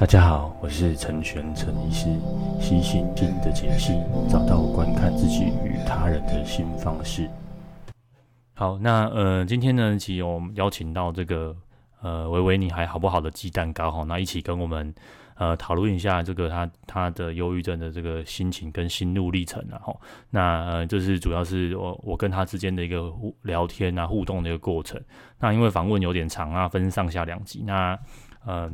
大家好，我是陈玄陈医师，悉心经的解析，找到观看自己与他人的新方式。好，那呃，今天呢，其实我们邀请到这个呃，维维你还好不好的鸡蛋糕哈，那一起跟我们呃讨论一下这个他他的忧郁症的这个心情跟心路历程啊哈。那呃，就是主要是我我跟他之间的一个聊天啊互动的一个过程。那因为访问有点长啊，分上下两集，那呃。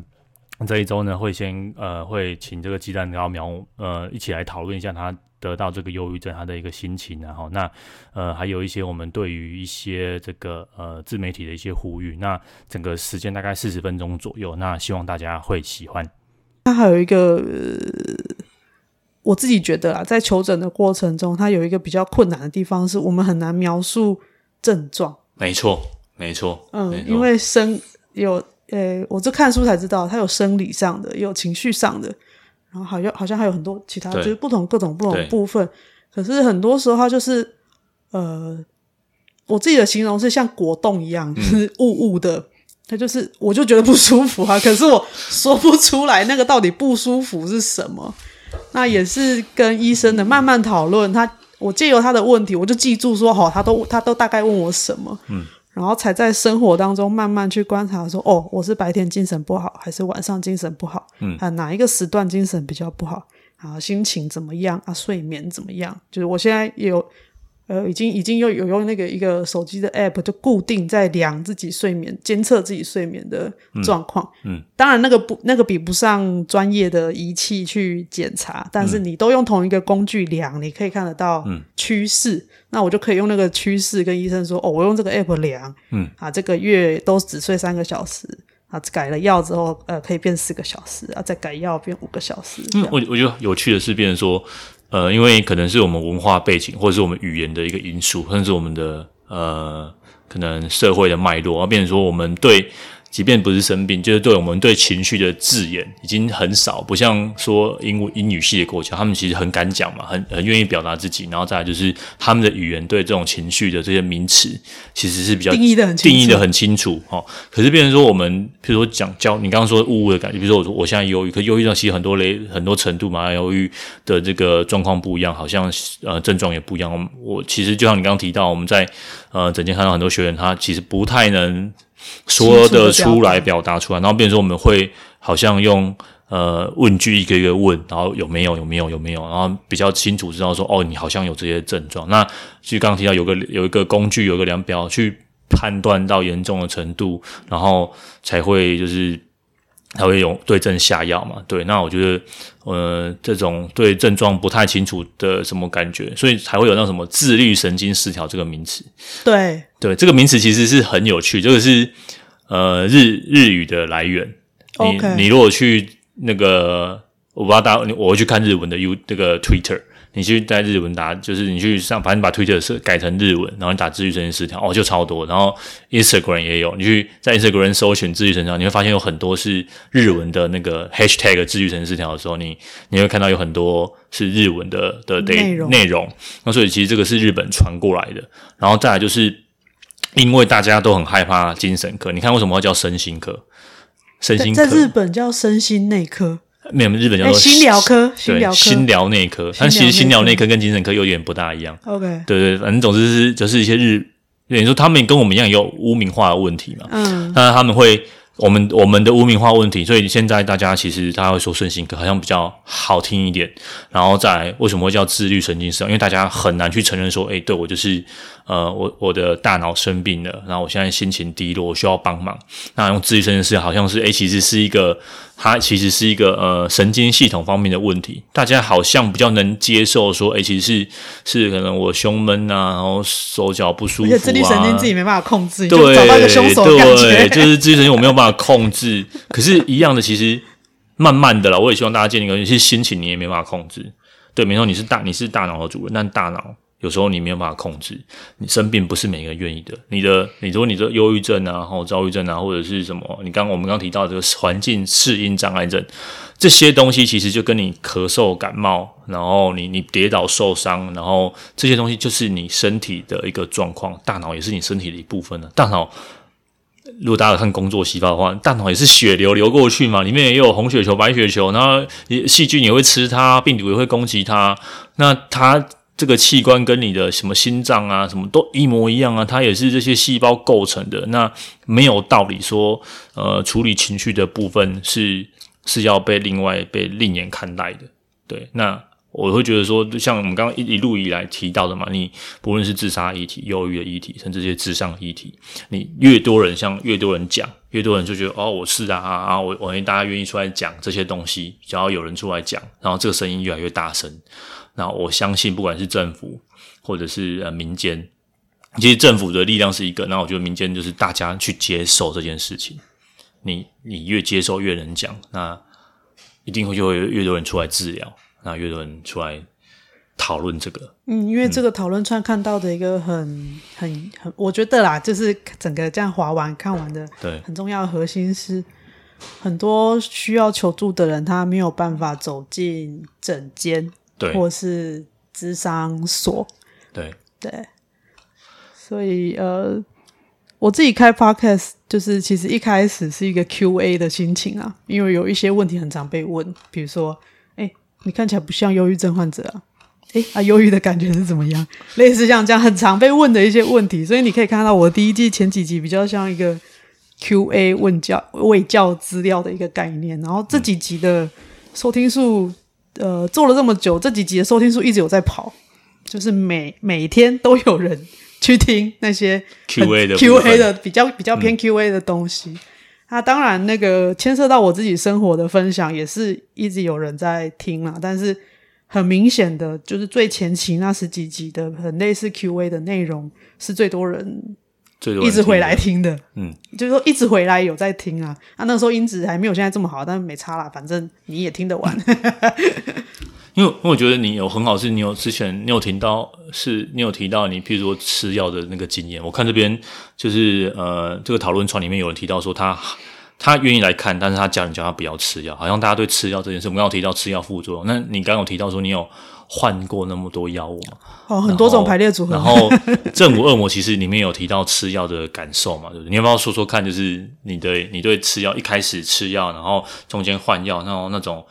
这一周呢，会先呃，会请这个鸡蛋糕苗呃一起来讨论一下他得到这个忧郁症他的一个心情，然后那呃还有一些我们对于一些这个呃自媒体的一些呼吁，那整个时间大概四十分钟左右，那希望大家会喜欢。他还有一个，呃，我自己觉得啊，在求诊的过程中，他有一个比较困难的地方，是我们很难描述症状。没错，没错，嗯，因为生有。诶，我这看书才知道，他有生理上的，也有情绪上的，然后好像好像还有很多其他，就是不同各种不同部分。可是很多时候，他就是呃，我自己的形容是像果冻一样，就是雾雾的。他、嗯、就是，我就觉得不舒服啊，可是我说不出来那个到底不舒服是什么。那也是跟医生的慢慢讨论。他我借由他的问题，我就记住说，好，他都他都大概问我什么。嗯。然后才在生活当中慢慢去观察，说哦，我是白天精神不好，还是晚上精神不好？嗯，啊，哪一个时段精神比较不好？啊，心情怎么样？啊，睡眠怎么样？就是我现在也有。呃，已经已经有有用那个一个手机的 app，就固定在量自己睡眠，监测自己睡眠的状况。嗯，嗯，当然那个不那个比不上专业的仪器去检查，但是你都用同一个工具量，你可以看得到趋势。嗯，那我就可以用那个趋势跟医生说，哦，我用这个 app 量，嗯，啊，这个月都只睡三个小时，啊，改了药之后，呃，可以变四个小时，啊，再改药变五个小时。嗯，我我觉得有趣的是，变成说。呃，因为可能是我们文化背景，或者是我们语言的一个因素，甚至我们的呃，可能社会的脉络，而变成说我们对。即便不是生病，就是对我们对情绪的字眼已经很少，不像说英英语系的国家，他们其实很敢讲嘛，很很愿意表达自己。然后再来就是他们的语言对这种情绪的这些名词，其实是比较定义的很清楚定义的很清楚哦。可是变成说我们，比如说讲教你刚刚说呜呜的感觉，比如说我说我现在忧郁，可忧郁症其实很多类很多程度嘛，忧郁的这个状况不一样，好像呃症状也不一样。我我其实就像你刚刚提到，我们在呃整天看到很多学员，他其实不太能。说得出来，表达出来，然后变成说我们会好像用呃问句一个一个问，然后有没有有没有有没有，然后比较清楚知道说哦，你好像有这些症状。那其实刚刚提到有个有一个工具，有一个量表去判断到严重的程度，然后才会就是。才会有对症下药嘛？对，那我觉得，呃，这种对症状不太清楚的什么感觉，所以才会有那什么自律神经失调这个名词。对，对，这个名词其实是很有趣，这个是呃日日语的来源。你.你如果去那个，我不知道大家，我会去看日文的 U 那个 Twitter。你去在日文打，就是你去上，反正把 Twitter 设改成日文，然后你打治愈神经失调，哦，就超多。然后 Instagram 也有，你去在 Instagram 搜寻治愈神经失调，你会发现有很多是日文的那个 Hashtag 治愈神经失调的时候，你你会看到有很多是日文的的内容内容。那所以其实这个是日本传过来的。然后再来就是，因为大家都很害怕精神科，你看为什么要叫身心科？身心科在日本叫身心内科。没有，日本叫做心疗科，对，心疗内科。但其实心疗内科跟精神科有点不大一样。OK，对对，反正总之是就是一些日，等于说他们跟我们一样有污名化的问题嘛。嗯，那他们会。我们我们的污名化问题，所以现在大家其实大家会说顺心科好像比较好听一点，然后再来为什么会叫自律神经失调？因为大家很难去承认说，哎，对我就是呃，我我的大脑生病了，然后我现在心情低落，我需要帮忙。那用自律神经失调好像是，哎，其实是一个它其实是一个呃神经系统方面的问题，大家好像比较能接受说，哎，其实是是可能我胸闷啊，然后手脚不舒服啊，而且自律神经自己没办法控制，对，就找到一个凶手感觉，对，就是自律神经我没有办法。控制，可是，一样的，其实慢慢的啦。我也希望大家建立一个，其实心情你也没办法控制。对，没错，你是大，你是大脑的主人，但大脑有时候你没有办法控制。你生病不是每个人愿意的。你的，你说你的忧郁症啊，或躁郁症啊，或者是什么？你刚我们刚提到这个环境适应障碍症，这些东西其实就跟你咳嗽、感冒，然后你你跌倒受伤，然后这些东西就是你身体的一个状况。大脑也是你身体的一部分的，大脑。如果大家看工作细胞的话，大脑也是血流流过去嘛，里面也有红血球、白血球，然后细菌也会吃它，病毒也会攻击它。那它这个器官跟你的什么心脏啊，什么都一模一样啊，它也是这些细胞构成的。那没有道理说，呃，处理情绪的部分是是要被另外被另眼看待的。对，那。我会觉得说，像我们刚刚一路以来提到的嘛，你不论是自杀议题、忧郁的议题，甚至这些咨商议题，你越多人像越多人讲，越多人就觉得哦，我是啊啊，我我大家愿意出来讲这些东西，只要有人出来讲，然后这个声音越来越大声，那我相信不管是政府或者是呃民间，其实政府的力量是一个，那我觉得民间就是大家去接受这件事情，你你越接受越能讲，那一定会就会越多人出来治疗。那越多人出来讨论这个，嗯，因为这个讨论串看到的一个很、嗯、很很，我觉得啦，就是整个这样划完看完的，对，很重要的核心是，很多需要求助的人，他没有办法走进诊间，对，或是咨商所，对。对，所以呃，我自己开 podcast 就是其实一开始是一个 Q&A 的心情啊，因为有一些问题很常被问，比如说。你看起来不像忧郁症患者啊，诶啊，忧郁的感觉是怎么样？类似像这样很常被问的一些问题，所以你可以看到我第一季前几集比较像一个 Q&A 问教卫教资料的一个概念，然后这几集的收听数，呃，做了这么久，这几集的收听数一直有在跑，就是每每天都有人去听那些 Q&A 的 Q&A 的比较比较偏 Q&A 的东西。嗯那、啊、当然，那个牵涉到我自己生活的分享，也是一直有人在听啦。但是很明显的，就是最前期那十几集的很类似 Q&A 的内容，是最多人一直回来听的。嗯，就是说一直回来有在听啊。啊，那时候音质还没有现在这么好，但是没差啦，反正你也听得完。因为，因为我觉得你有很好，是你有之前你有听到，是你有提到你，譬如说吃药的那个经验。我看这边就是呃，这个讨论串里面有人提到说他他愿意来看，但是他家人叫他不要吃药，好像大家对吃药这件事，我们刚刚有提到吃药副作用。那你刚刚有提到说你有换过那么多药物吗？哦，很多种排列组合。然后正午恶魔其实里面有提到吃药的感受嘛，对不对？你要不要说说看？就是你对你对吃药一开始吃药，然后中间换药，然后那种。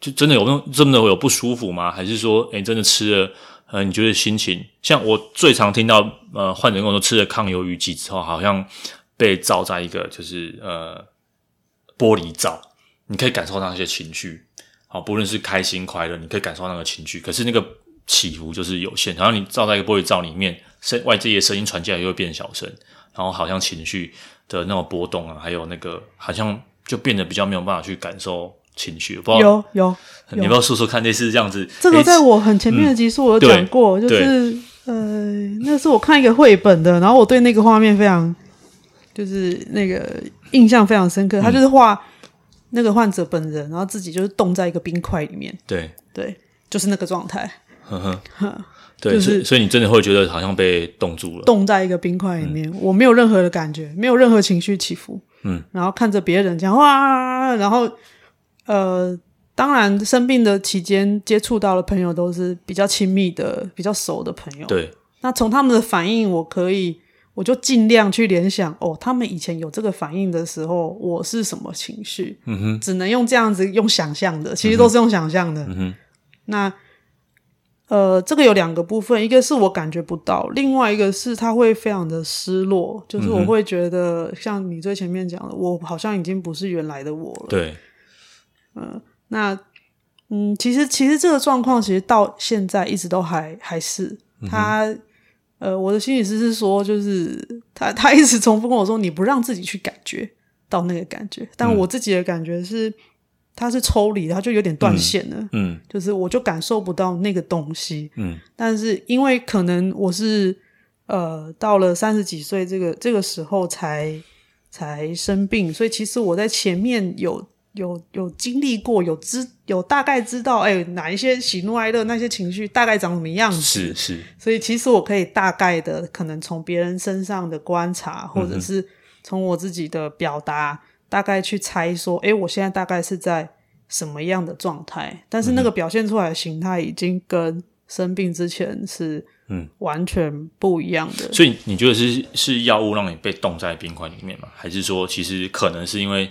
就真的有那种真的会有不舒服吗？还是说，诶真的吃了，呃，你觉得心情？像我最常听到，呃，患者跟我说吃了抗忧郁剂之后，好像被罩在一个就是呃玻璃罩，你可以感受到那些情绪，好，不论是开心快乐，你可以感受到那个情绪，可是那个起伏就是有限，好像你罩在一个玻璃罩里面，声外界的声音传进来又会变小声，然后好像情绪的那种波动啊，还有那个好像就变得比较没有办法去感受。情绪，不知道有有，有你要不要说说看，类似这样子？这个在我很前面的集数我有讲过，嗯、就是呃，那是我看一个绘本的，然后我对那个画面非常，就是那个印象非常深刻。他就是画那个患者本人，然后自己就是冻在一个冰块里面，对对，就是那个状态。呵呵，对，就是所以你真的会觉得好像被冻住了，冻在一个冰块里面，嗯、我没有任何的感觉，没有任何情绪起伏，嗯，然后看着别人这样哇，然后。呃，当然，生病的期间接触到的朋友都是比较亲密的、比较熟的朋友。对，那从他们的反应，我可以，我就尽量去联想，哦，他们以前有这个反应的时候，我是什么情绪？嗯哼，只能用这样子用想象的，其实都是用想象的。嗯哼，那呃，这个有两个部分，一个是我感觉不到，另外一个是他会非常的失落，就是我会觉得，嗯、像你最前面讲的，我好像已经不是原来的我了。对。嗯，那嗯，其实其实这个状况其实到现在一直都还还是他，嗯、呃，我的心理师是说，就是他他一直重复跟我说，你不让自己去感觉到那个感觉，但我自己的感觉是，他是抽离，他就有点断线了，嗯，嗯，就是我就感受不到那个东西，嗯，但是因为可能我是呃到了三十几岁这个这个时候才才生病，所以其实我在前面有。有有经历过，有知有大概知道，哎，哪一些喜怒哀乐那些情绪大概长什么样子？是是。所以其实我可以大概的，可能从别人身上的观察，或者是从我自己的表达，嗯、大概去猜说，哎，我现在大概是在什么样的状态？但是那个表现出来的形态已经跟生病之前是嗯完全不一样的。嗯、所以你觉得是是药物让你被冻在冰块里面吗？还是说其实可能是因为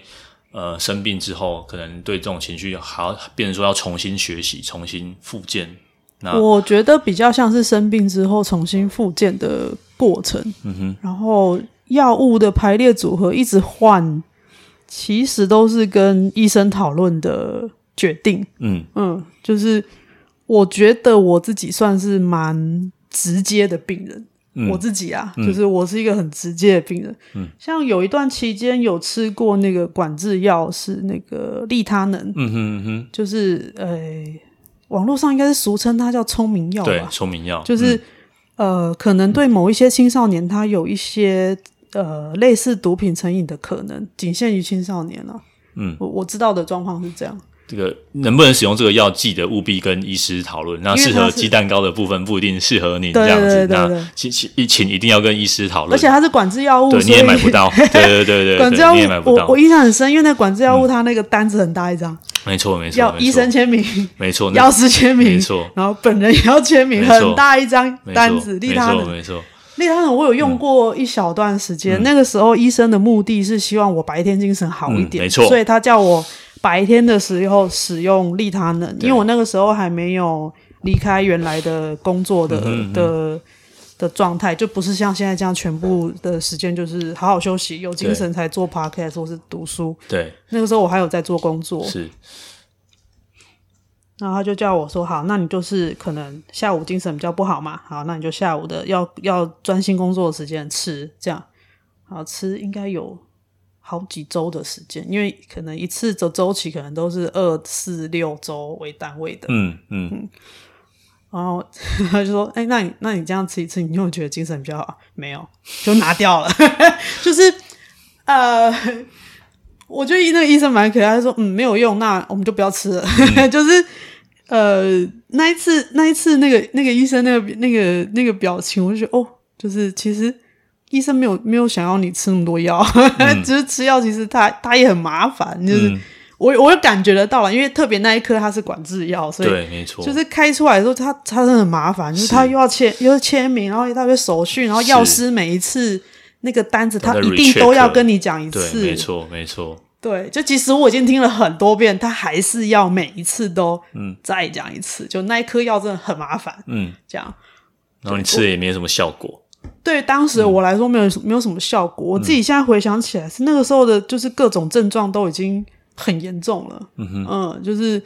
呃生病之后，可能对这种情绪还要变成说要重新学习、重新复健？那我觉得比较像是生病之后重新复健的过程。嗯哼，然后药物的排列组合一直换，其实都是跟医生讨论的决定。嗯嗯，就是我觉得我自己算是蛮直接的病人。嗯、我自己啊，就是我是一个很直接的病人。嗯，像有一段期间有吃过那个管制药，是那个利他能。嗯哼嗯哼，就是呃。网络上应该是俗称它叫聪明药吧？对，聪明药就是、嗯、呃，可能对某一些青少年，他有一些呃类似毒品成瘾的可能，仅限于青少年了、啊。嗯，我我知道的状况是这样。这个能不能使用这个药剂的，务必跟医师讨论。那适合鸡蛋糕的部分不一定适合你这样子。那请请请一定要跟医师讨论。而且它是管制药物，对，你也买不到。对对对对，管制药物你也买不到。我我印象很深，因为那管制药物它那个单子很大一张。没错没错，要医生签名，没错，药师签名，没错，然后本人也要签名，很大一张单子。利他的，没错，利他能我有用过一小段时间。那个时候医生的目的是希望我白天精神好一点，没错，所以他叫我。白天的时候使用利他能，因为我那个时候还没有离开原来的工作的、嗯、的的状态，就不是像现在这样全部的时间就是好好休息，有精神才做 podcast 或是读书。对，那个时候我还有在做工作。是，然后他就叫我说：“好，那你就是可能下午精神比较不好嘛，好，那你就下午的要要专心工作的时间吃这样，好吃应该有。”好几周的时间，因为可能一次的周期可能都是二四六周为单位的。嗯嗯，嗯，然后他就说：“哎、欸，那你那你这样吃一次，你有觉得精神比较好？没有，就拿掉了。就是呃，我觉得那个医生蛮可爱，他说：嗯，没有用，那我们就不要吃了。嗯、就是呃，那一次那一次那个那个医生那个那个那个表情，我就觉得哦，就是其实。医生没有没有想要你吃那么多药，嗯、只是吃药其实他他也很麻烦，就是、嗯、我我有感觉得到了，因为特别那一颗它是管制药，所以对，没错，就是开出来的时候，他他真的很麻烦，就是他又要签又要签名，然后一大堆手续，然后药师每一次那个单子他一定都要跟你讲一次，没错没错，对，就即使我已经听了很多遍，他还是要每一次都嗯。再讲一次，就那一颗药真的很麻烦，嗯，这样，然后你吃了也没什么效果。对当时我来说没有、嗯、没有什么效果，我自己现在回想起来是那个时候的，就是各种症状都已经很严重了。嗯哼，嗯，就是，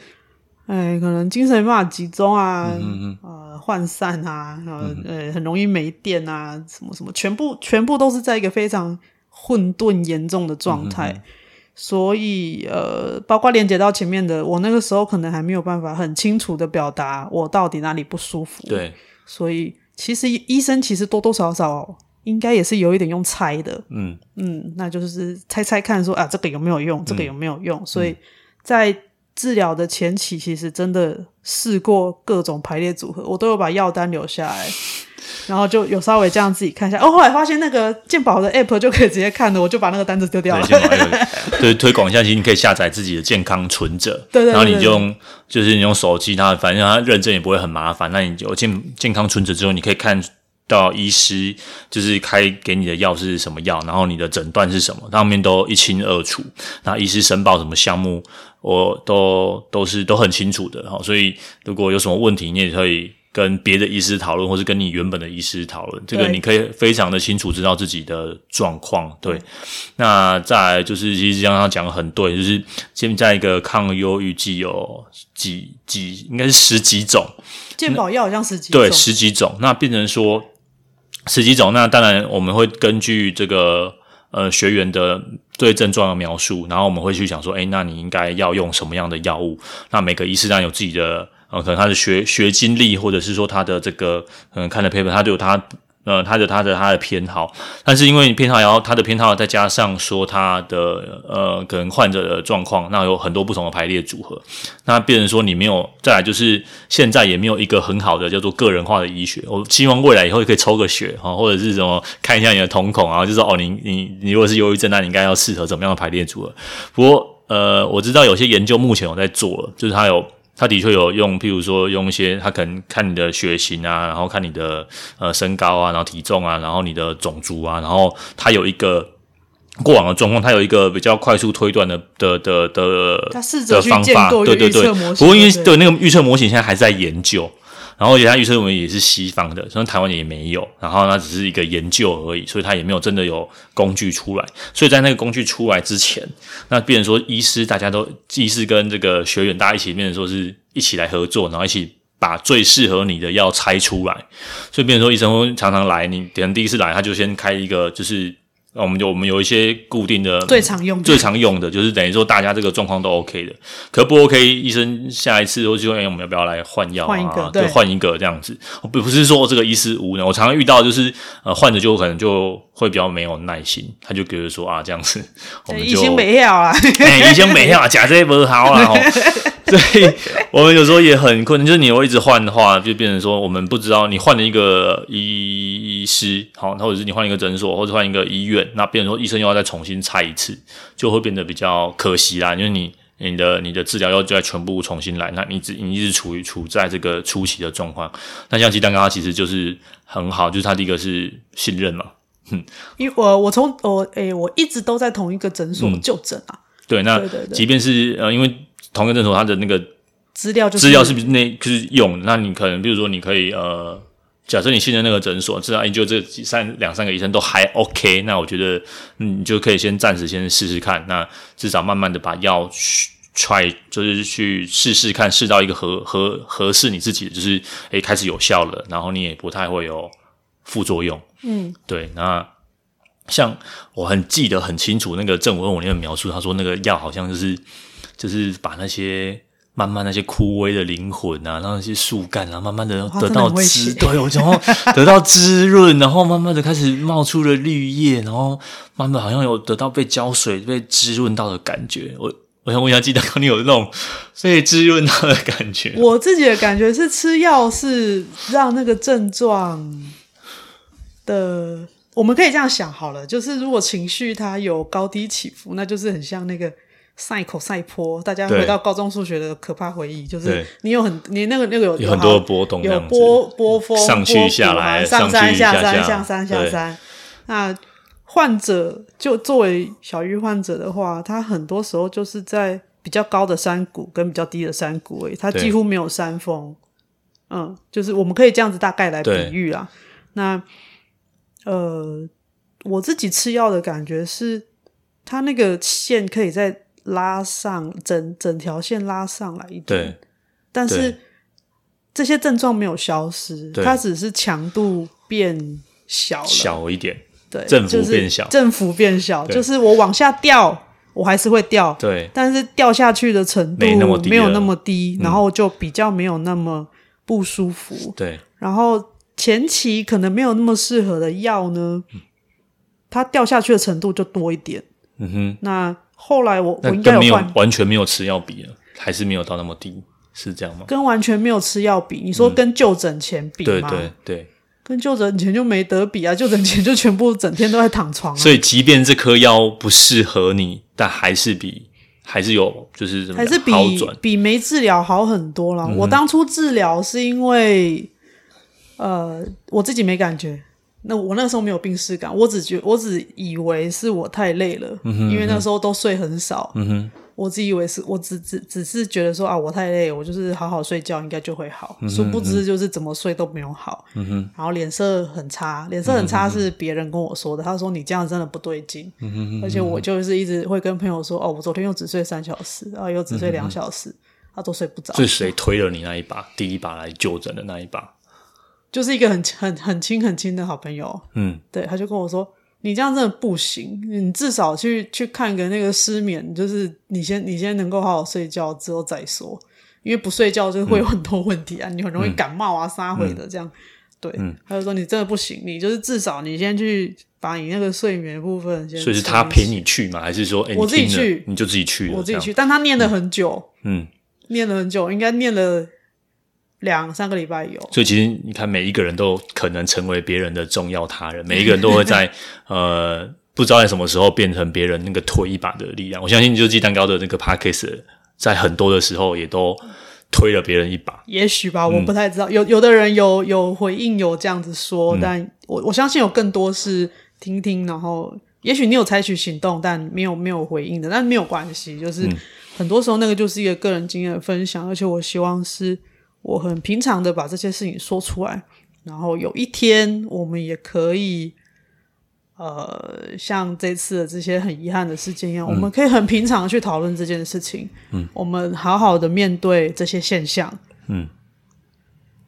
哎，可能精神没办法集中啊，嗯、呃，涣散啊，呃、嗯，很容易没电啊，什么什么，全部全部都是在一个非常混沌严重的状态。嗯、所以，呃，包括连接到前面的，我那个时候可能还没有办法很清楚的表达我到底哪里不舒服。对，所以。其实医生其实多多少少应该也是有一点用猜的，嗯。嗯，那就是猜猜看说啊，这个有没有用，这个有没有用，嗯、所以在治疗的前期，其实真的试过各种排列组合，我都有把药单留下来。然后就有稍微这样自己看一下，哦，后来发现那个健保的 app 就可以直接看的，我就把那个单子丢掉了。对，推广一下，其实你可以下载自己的健康存折，对，对，对，对，然后你就用，就是你用手机，它反正它认证也不会很麻烦。那你就健健康存折之后，你可以看到医师就是开给你的药是什么药，然后你的诊断是什么，上面都一清二楚。那医师申报什么项目，我都都是都很清楚的。哈，所以如果有什么问题，你也可以。跟别的医师讨论，或是跟你原本的医师讨论，这个你可以非常的清楚知道自己的状况。对，那再来就是，其实刚刚讲的很对，就是现在一个抗忧郁剂有几几，应该是十几种，健保药好像十几种，对，十几种。那变成说十几种，那当然我们会根据这个呃学员的对症状的描述，然后我们会去想说，哎，那你应该要用什么样的药物？那每个医师当然有自己的。呃，可能他的学学经历，或者是说他的这个，嗯，看的 paper，他都有他，呃，他的他的他的偏好。但是因为偏好，然后他的偏好再加上说他的，呃，可能患者的状况，那有很多不同的排列组合。那变成说你没有，再来就是现在也没有一个很好的叫做个人化的医学。我希望未来以后也可以抽个血哈，或者是什么看一下你的瞳孔啊，就是哦，你你你如果是忧郁症，那你应该要适合怎么样的排列组合。不过呃，我知道有些研究目前我在做了，就是他有。他的确有用，譬如说用一些，他可能看你的血型啊，然后看你的呃身高啊，然后体重啊，然后你的种族啊，然后他有一个过往的状况，他有一个比较快速推断的的的的他试着去建构一个预测模型，对对对，不过因为对那个预测模型现在还在研究。然后，其他预测我们也是西方的，所以台湾也没有。然后，那只是一个研究而已，所以他也没有真的有工具出来。所以在那个工具出来之前，那变成说医师大家都医师跟这个学员大家一起变成说是一起来合作，然后一起把最适合你的药拆出来。所以变成说医生常常来，你可能第一次来他就先开一个就是。那我们就我们有一些固定的最常用的最常用的就是等于说大家这个状况都 OK 的，可不 OK？医生下一次都就说：“哎，我们要不要来换药啊？换一个，对，换一个这样子。”不不是说这个医师无能，我常常遇到就是呃患者就可能就会比较没有耐心，他就觉得说啊这样子，我们就没药了，哎，已经没药，假这不好了。所以我们有时候也很困难，就是你会一直换的话，就变成说我们不知道你换了一个医师，好，或者是你换一个诊所，或者换一个医院，那变成说医生又要再重新拆一次，就会变得比较可惜啦。因为你你的你的治疗要再全部重新来，那你只你一直处于处在这个初期的状况。那像鸡蛋糕其实就是很好，就是它第一个是信任嘛，哼，因为我我从我诶、我一直都在同一个诊所就诊啊、嗯，对，那即便是呃因为。同一个诊所，它的那个资料就资料是不是那就是用？那你可能比如说，你可以呃，假设你信任那个诊所，至少你就这三两三个医生都还 OK，那我觉得你就可以先暂时先试试看。那至少慢慢的把药去 try，就是去试试看，试到一个合合合适你自己的，就是诶开始有效了，然后你也不太会有副作用。嗯，对。那像我很记得很清楚，那个正文我那个描述，他说那个药好像就是。就是把那些慢慢那些枯萎的灵魂啊，然后那些树干啊，慢慢的得到滋，对，然后得到滋润，然后慢慢的开始冒出了绿叶，然后慢慢好像有得到被浇水、被滋润到的感觉。我我想问一下，鸡蛋糕，你有那种被滋润到的感觉？我自己的感觉是吃药是让那个症状的，我们可以这样想好了，就是如果情绪它有高低起伏，那就是很像那个。赛口赛坡，大家回到高中数学的可怕回忆，就是你有很你那个那个有有很多波动，有波波峰上去下来，上山下山，上山下山。那患者就作为小玉患者的话，他很多时候就是在比较高的山谷跟比较低的山谷，诶，他几乎没有山峰。嗯，就是我们可以这样子大概来比喻啊。那呃，我自己吃药的感觉是，他那个线可以在。拉上整整条线拉上来一点，对，但是这些症状没有消失，它只是强度变小了，小一点，对，振幅变小，振幅变小，就是我往下掉，我还是会掉，对，但是掉下去的程度没有那么低，然后就比较没有那么不舒服，对，然后前期可能没有那么适合的药呢，它掉下去的程度就多一点，嗯哼，那。后来我我应该有换，完全没有吃药比了，还是没有到那么低，是这样吗？跟完全没有吃药比，你说跟就诊前比吗？对对对，跟就诊前就没得比啊！就诊前就全部整天都在躺床啊。所以，即便这颗药不适合你，但还是比还是有就是还是比比没治疗好很多了。嗯。我当初治疗是因为呃我自己没感觉。那我那个时候没有病逝感，我只觉我只以为是我太累了，嗯哼嗯哼，因为那时候都睡很少。嗯哼，我只以为是我只只只是觉得说啊，我太累，我就是好好睡觉应该就会好。嗯哼嗯哼，殊不知就是怎么睡都没有好。嗯哼，然后脸色很差，脸色很差是别人跟我说的，他说你这样真的不对劲。嗯哼嗯哼，而且我就是一直会跟朋友说，哦，我昨天又只睡三小时，啊，又只睡两小时，他，嗯哼啊，都睡不着。是谁推了你那一把，第一把来就诊的那一把？就是一个很 很很亲很亲的好朋友，嗯，对，他就跟我说：“你这样真的不行，你至少去去看个那个失眠，就是你先你先能够好好睡觉之后再说，因为不睡觉就会有很多问题啊，嗯、你很容易感冒啊、撒回、嗯、的这样。”对，嗯，他就说：“你真的不行，你就是至少你先去把你那个睡眠部分先。”所以是他陪你去吗？还是说，欸、我自己去？你就自己去？我自己去，但他念了很久，嗯，念了很久，应该念了。两三个礼拜有，所以其实你看，每一个人都可能成为别人的重要他人，每一个人都会在呃不知道在什么时候变成别人那个推一把的力量。我相信，就鸡蛋糕的那个 Podcast 在很多的时候也都推了别人一把。也许吧，我不太知道。嗯、有有的人有有回应，有这样子说，嗯、但我我相信有更多是听听，然后也许你有采取行动，但没有没有回应的，但没有关系。就是很多时候那个就是一个个人经验的分享，而且我希望是我很平常的把这些事情说出来，然后有一天我们也可以。呃，像这次的这些很遗憾的事件一样，嗯、我们可以很平常的去讨论这件事情。嗯，我们好好的面对这些现象。嗯，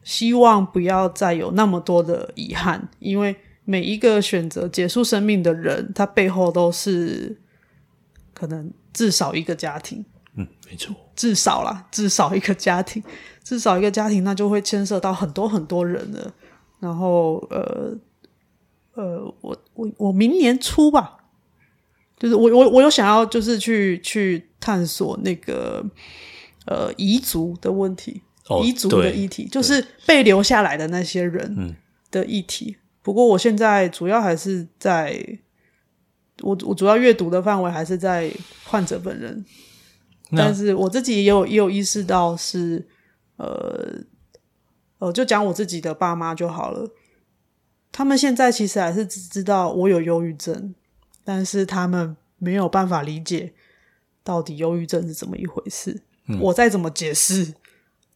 希望不要再有那么多的遗憾，因为每一个选择结束生命的人，他背后都是可能至少一个家庭。嗯，没错，至少啦，至少一个家庭，至少一个家庭，那就会牵涉到很多很多人了。然后，呃。呃，我我我明年初吧，就是我我我有想要就是去去探索那个呃彝族的问题，哦、遗族的议题，就是被留下来的那些人的议题。嗯、不过我现在主要还是在，我我主要阅读的范围还是在患者本人，但是我自己也有也有意识到是呃呃，就讲我自己的爸妈就好了。他们现在其实还是只知道我有忧郁症，但是他们没有办法理解到底忧郁症是怎么一回事。嗯、我再怎么解释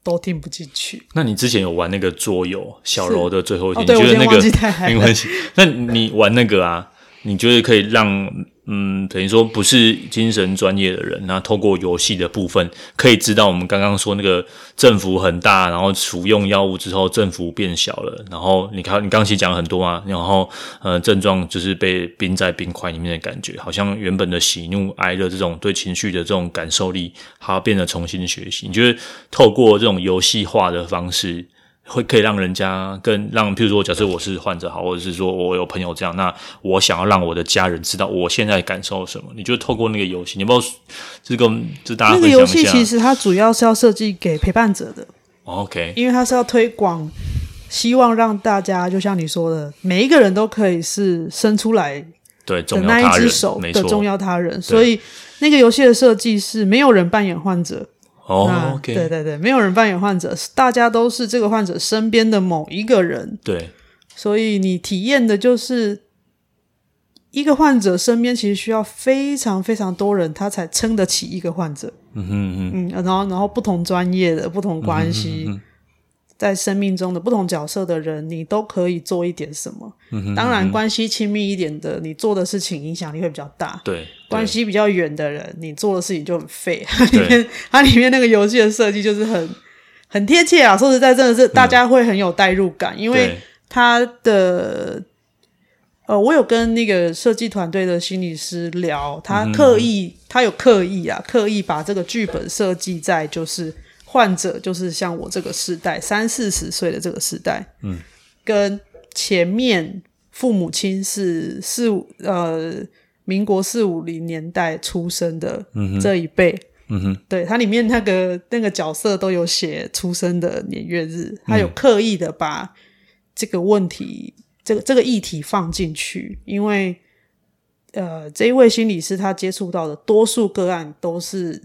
都听不进去。那你之前有玩那个桌游小柔的最后一天？是你觉得那个没关系？那你玩那个啊？你觉得可以让？嗯，等于说不是精神专业的人，那透过游戏的部分可以知道，我们刚刚说那个振幅很大，然后服用药物之后振幅变小了，然后你看你刚刚其实讲了很多啊，然后呃症状就是被冰在冰块里面的感觉，好像原本的喜怒哀乐这种对情绪的这种感受力，它变得重新学习。你觉得透过这种游戏化的方式？会可以让人家跟让，譬如说，假设我是患者好，或者是说我有朋友这样，那我想要让我的家人知道我现在感受什么。你就透过那个游戏，你不知道这个就大家。那个游戏其实它主要是要设计给陪伴者的，OK，因为它是要推广，希望让大家就像你说的，每一个人都可以是伸出来对的那一只手的重要他人，所以那个游戏的设计是没有人扮演患者。哦、对对对，没有人扮演患者，大家都是这个患者身边的某一个人。对，所以你体验的就是一个患者身边其实需要非常非常多人，他才撑得起一个患者。嗯哼嗯嗯，然后然后不同专业的不同关系。嗯哼嗯哼在生命中的不同角色的人，你都可以做一点什么。嗯哼，当然，关系亲密一点的，你做的事情影响力会比较大。对，关系比较远的人，你做的事情就很废。它里面，它里面那个游戏的设计就是很很贴切啊！说实在，真的是大家会很有代入感，因为他的呃，我有跟那个设计团队的心理师聊，他刻意，他有刻意啊，刻意把这个剧本设计在就是。患者就是像我这个世代，三四十岁的这个世代，嗯，跟前面父母亲是四五呃民国四五零年代出生的这一辈，嗯哼，对，它里面那个那个角色都有写出生的年月日，他有刻意的把这个问题、嗯、这个这个议题放进去，因为呃这一位心理师他接触到的多数个案都是。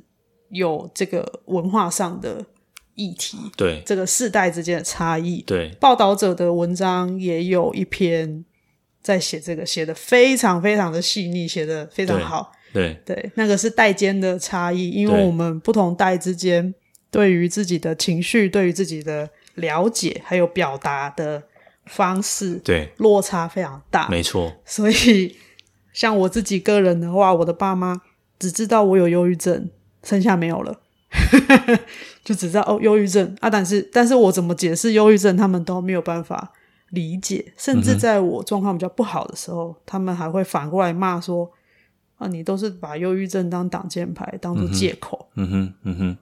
有这个文化上的议题，对这个世代之间的差异，对报道者的文章也有一篇在写这个，写得非常非常的细腻，写得非常好，对对，对，那个是代间的差异，因为我们不同代之间对于自己的情绪、对于自己的了解还有表达的方式，对落差非常大，没错。所以像我自己个人的话，我的爸妈只知道我有忧郁症。剩下没有了，就只知道哦，忧郁症啊！但是，但是我怎么解释忧郁症，他们都没有办法理解。甚至在我状况比较不好的时候，嗯、他们还会反过来骂说：“啊，你都是把忧郁症当挡箭牌，当做借口。嗯”嗯哼，嗯哼，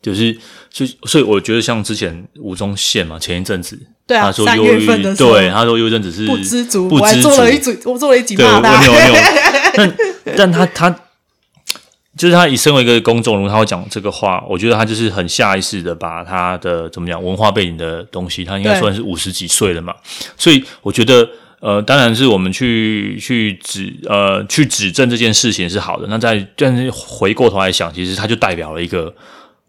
就是，所以，所以我觉得像之前吴宗宪嘛，前一阵子，对啊，他说三月份的时候，对，他说忧郁症只是不知足，不知足，我还做了一组，我做了一集骂他，但但他他。就是他以身为一个公众人物，他会讲这个话，我觉得他就是很下意识的把他的怎么讲文化背景的东西，他应该算是五十几岁了嘛，所以我觉得呃，当然是我们去去指呃去指证这件事情是好的。那在但是回过头来想，其实他就代表了一个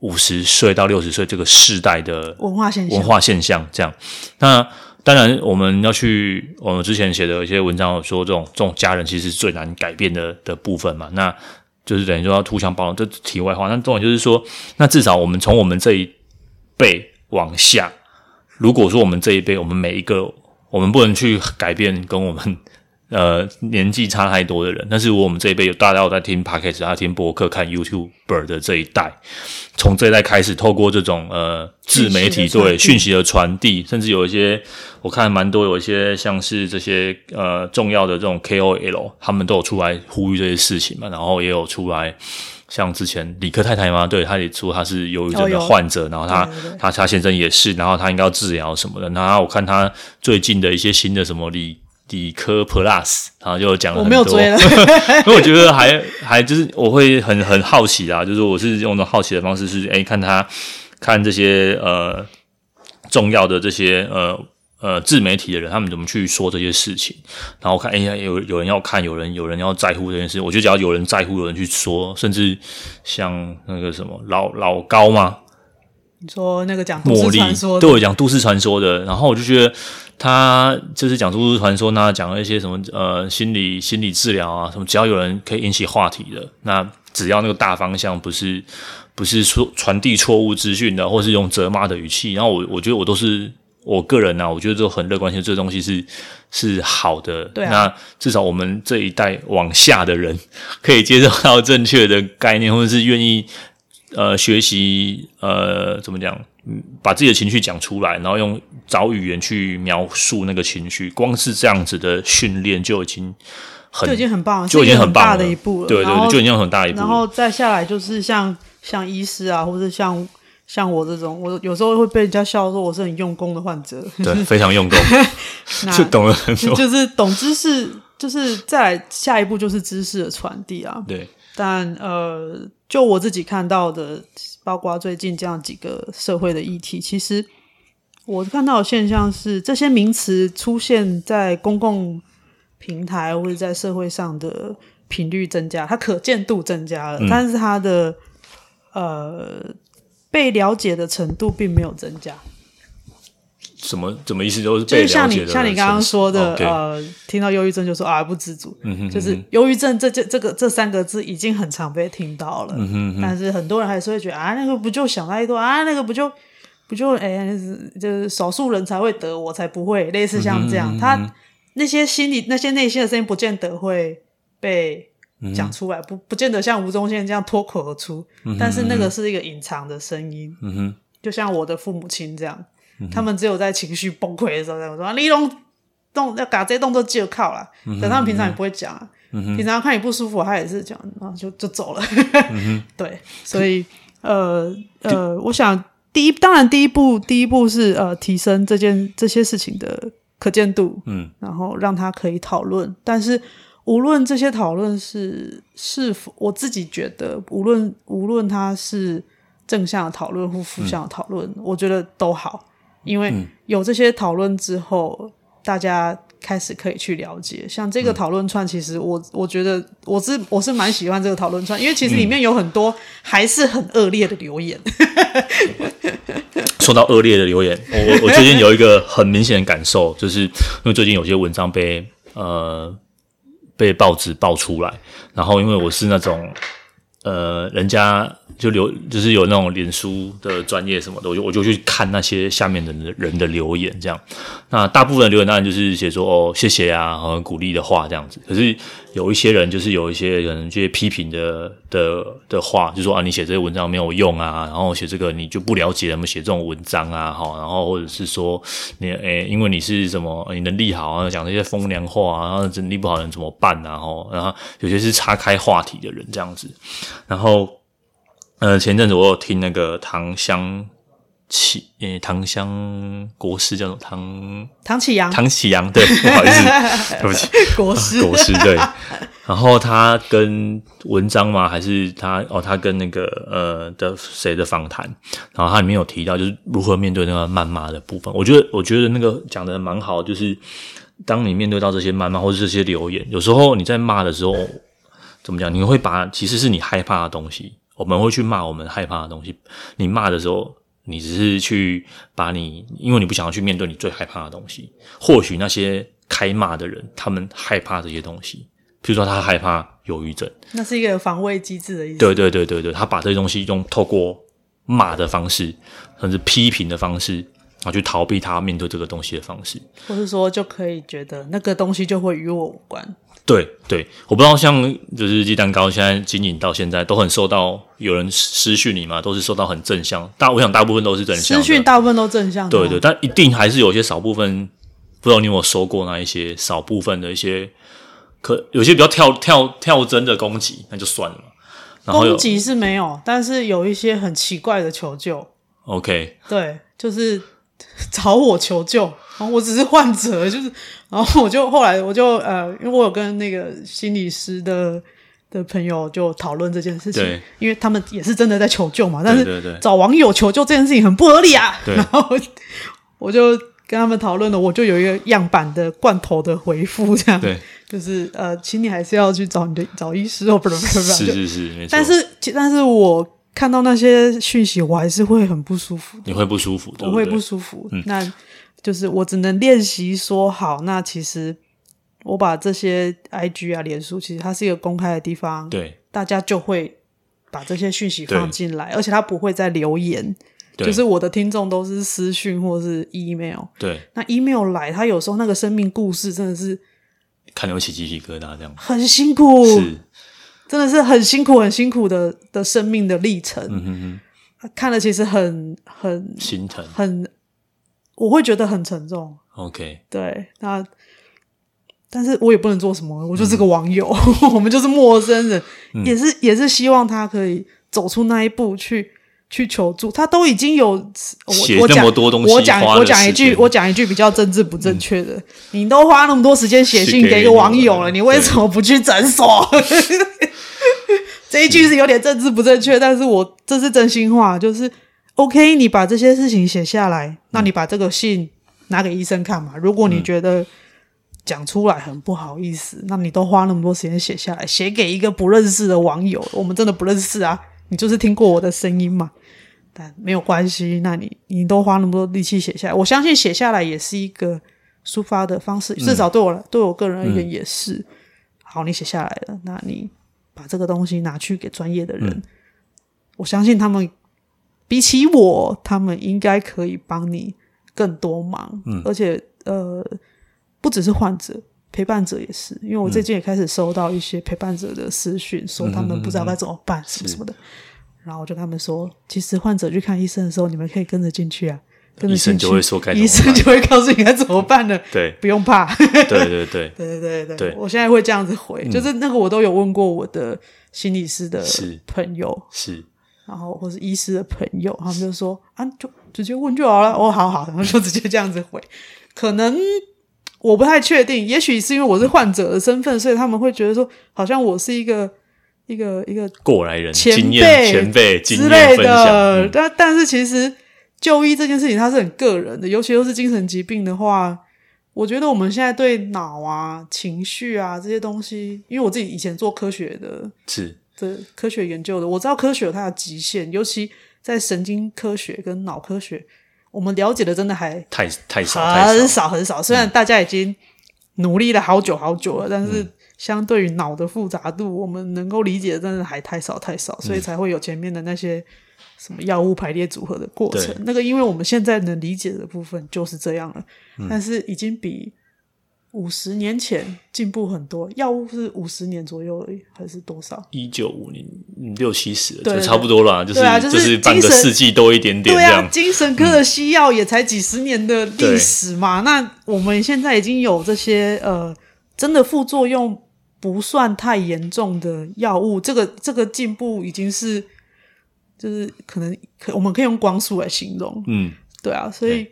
五十岁到六十岁这个世代的文化现象，文化现象这样。那当然，我们要去我们之前写的一些文章有说，这种这种家人其实是最难改变的的部分嘛。那就是等于说要互相包容。这题外话，那重点就是说，那至少我们从我们这一辈往下，如果说我们这一辈，我们每一个，我们不能去改变跟我们。呃，年纪差太多的人，但是我们这一辈有大家有在听 Podcast，在听博客、看 YouTuber 的这一代，从这一代开始，透过这种呃自媒体对讯息的传递，甚至有一些我看蛮多，有一些像是这些呃重要的这种 KOL，他们都有出来呼吁这些事情嘛，然后也有出来，像之前理科太太嘛，对，他也说他是忧郁症的患者，然后他他他先生也是，然后他应该要治疗什么的，然后我看他最近的一些新的什么理。理科 Plus，然后就讲了很多。我没有追了，因为我觉得还还就是我会很很好奇啊，就是我是用那种好奇的方式是，哎，看他看这些呃重要的这些呃呃自媒体的人，他们怎么去说这些事情，然后看哎呀有有人要看，有人有人要在乎这件事，我觉得只要有人在乎，有人去说，甚至像那个什么老老高嘛，你说那个讲都市传说，对，讲都市传说的，然后我就觉得。他就是讲都市传说，那讲了一些什么呃心理心理治疗啊什么，只要有人可以引起话题的，那只要那个大方向不是不是说传递错误资讯的，或是用责骂的语气，然后我我觉得我都是我个人啊，我觉得都很乐观，其实这东西是是好的。对啊。那至少我们这一代往下的人可以接受到正确的概念，或者是愿意呃学习呃怎么讲？嗯，把自己的情绪讲出来，然后用找语言去描述那个情绪，光是这样子的训练就已经很，就已经很棒，就已经很大的一步了。对对对，就已经很大一步。然后再下来就是像像医师啊，或者像像我这种，我有时候会被人家笑说我是很用功的患者，对，非常用功，就懂了很多，就是懂知识，就是再来下一步就是知识的传递啊。对，但呃，就我自己看到的。包括最近这样几个社会的议题，其实我看到的现象是，这些名词出现在公共平台或者在社会上的频率增加，它可见度增加了，嗯、但是它的呃被了解的程度并没有增加。什么什么意思？都是被就是像你像你刚刚说的.呃，听到忧郁症就说啊不知足，嗯、哼哼就是忧郁症这这这个这三个字已经很常被听到了，嗯、哼哼但是很多人还是会觉得啊那个不就想太多啊那个不就不就哎、欸、就是少数人才会得，我才不会，类似像这样，嗯、哼哼他那些心里那些内心的声音不见得会被讲出来，不不见得像吴宗宪这样脱口而出，嗯、哼哼但是那个是一个隐藏的声音，嗯、哼就像我的父母亲这样。他们只有在情绪崩溃的时候才会说：“你拢动要搞这些动作就靠了。”等他们平常也不会讲啊。嗯、平常看你不舒服，他也是讲，然后就就走了。嗯、对，所以呃呃，我想第一，当然第一步，第一步是呃提升这件这些事情的可见度，嗯，然后让他可以讨论。但是无论这些讨论是是否，我自己觉得，无论无论他是正向的讨论或负向的讨论，嗯、我觉得都好。因为有这些讨论之后，嗯、大家开始可以去了解。像这个讨论串，其实我我觉得我是我是蛮喜欢这个讨论串，因为其实里面有很多还是很恶劣的留言。说到恶劣的留言，我我最近有一个很明显的感受，就是因为最近有些文章被呃被报纸爆出来，然后因为我是那种呃人家。就留就是有那种脸书的专业什么的，我就我就去看那些下面的人的留言，这样。那大部分留言当然就是写说哦谢谢啊，很鼓励的话这样子。可是有一些人就是有一些人这些批评的的的话，就说啊你写这些文章没有用啊，然后写这个你就不了解怎么写这种文章啊，好，然后或者是说你诶、因为你是什么你能力好啊，讲这些风凉话啊，然后能力不好的人怎么办啊？吼，然后有些是岔开话题的人这样子，然后。呃，前阵子我有听那个唐湘启，诶，唐湘国师叫做唐唐启阳，唐启阳，对，不好意思，对不起，国师，国师，对。然后他跟文章嘛，还是他哦，他跟那个呃的谁的访谈，然后他里面有提到，就是如何面对那个谩骂的部分。我觉得，我觉得那个讲的蛮好，就是当你面对到这些谩骂或者这些留言，有时候你在骂的时候，怎么讲？你会把其实是你害怕的东西。我们会去骂我们害怕的东西。你骂的时候，你只是去把你，因为你不想要去面对你最害怕的东西。或许那些开骂的人，他们害怕这些东西，比如说他害怕忧郁症，那是一个防卫机制的意思。对对对对对，他把这些东西用透过骂的方式，甚至批评的方式。啊，去逃避他面对这个东西的方式，或是说就可以觉得那个东西就会与我无关。对对，我不知道像就是鸡蛋糕现在经营到现在都很受到有人私讯你嘛，都是受到很正向。大我想大部分都是正向，私讯大部分都正向。对对，但一定还是有些少部分，不知道你有没有收过那一些少部分的一些，可有些比较跳跳跳针的攻击，那就算了嘛。然后攻击是没有，但是有一些很奇怪的求救。OK，对，就是。找我求救，然后我只是患者，就是，然后我就后来我就呃，因为我有跟那个心理师的的朋友就讨论这件事情，对，因为他们也是真的在求救嘛，但是找网友求救这件事情很不合理啊，对，然后我就跟他们讨论了，我就有一个样板的罐头的回复，这样，对，就是呃，请你还是要去找你的找医师哦，不是不是不是，是是是，没错，但是但是我。看到那些讯息，我还是会很不舒服。你会不舒服，对对？我会不舒服。嗯，那就是我只能练习说好。那其实我把这些 IG 啊、脸书，其实它是一个公开的地方，对，大家就会把这些讯息放进来，而且它不会再留言。就是我的听众都是私讯或是 email。对，那 email 来，他有时候那个生命故事真的是看得起鸡皮疙瘩，这样很辛苦。是。真的是很辛苦、很辛苦的的生命的历程，嗯哼哼，看了其实很很心疼，很我会觉得很沉重。OK，对，那但是我也不能做什么，我就是个网友，嗯、我们就是陌生人，嗯、也是也是希望他可以走出那一步去去求助。他都已经有我写这么多东西，我讲我讲一句我讲一句比较政治不正确的，嗯、你都花那么多时间写信给一个网友了，你为什么不去诊所？这一句是有点政治不正确，但是我这是真心话，就是 OK，你把这些事情写下来，那你把这个信拿给医生看嘛。如果你觉得讲出来很不好意思，那你都花那么多时间写下来，写给一个不认识的网友，我们真的不认识啊，你就是听过我的声音嘛，但没有关系，那你你都花那么多力气写下来，我相信写下来也是一个抒发的方式，至少对我来，对我个人而言也是。好，你写下来了，那你。把这个东西拿去给专业的人，嗯、我相信他们比起我，他们应该可以帮你更多忙。嗯，而且呃，不只是患者，陪伴者也是。因为我最近也开始收到一些陪伴者的私讯，嗯、说他们不知道该怎么办，什么什么的。然后我就跟他们说，其实患者去看医生的时候，你们可以跟着进去啊。医生就会说该医生就会告诉你该怎么办呢？对。不用怕。对对对。对 对对我现在会这样子回就是那个我都有问过我的心理师的朋友是。然后或是医师的朋友他们就说啊就直接问就好了。哦好好然后就直接这样子回。可能我不太确定也许是因为我是患者的身份所以他们会觉得说好像我是一个一个一个过来人前辈前辈之类的但但是其实就医这件事情，它是很个人的，尤其又是精神疾病的话，我觉得我们现在对脑啊、情绪啊这些东西，因为我自己以前做科学的，是这科学研究的，我知道科学有它的极限，尤其在神经科学跟脑科学，我们了解的真的还太太少，很少很少。虽然大家已经努力了好久好久了，嗯、但是相对于脑的复杂度，我们能够理解的真的还太少太少，所以才会有前面的那些。什么药物排列组合的过程？那个，因为我们现在能理解的部分就是这样了，嗯、但是已经比五十年前进步很多。药物是五十年左右而已，还是多少？一九五零六七十，就差不多啦，就是、啊、就是就是半个世纪多一点点。对啊，精神科的西药也才几十年的历史嘛。嗯、那我们现在已经有这些呃，真的副作用不算太严重的药物，这个这个进步已经是。就是可能可我们可以用光速来形容，嗯，对啊，所以，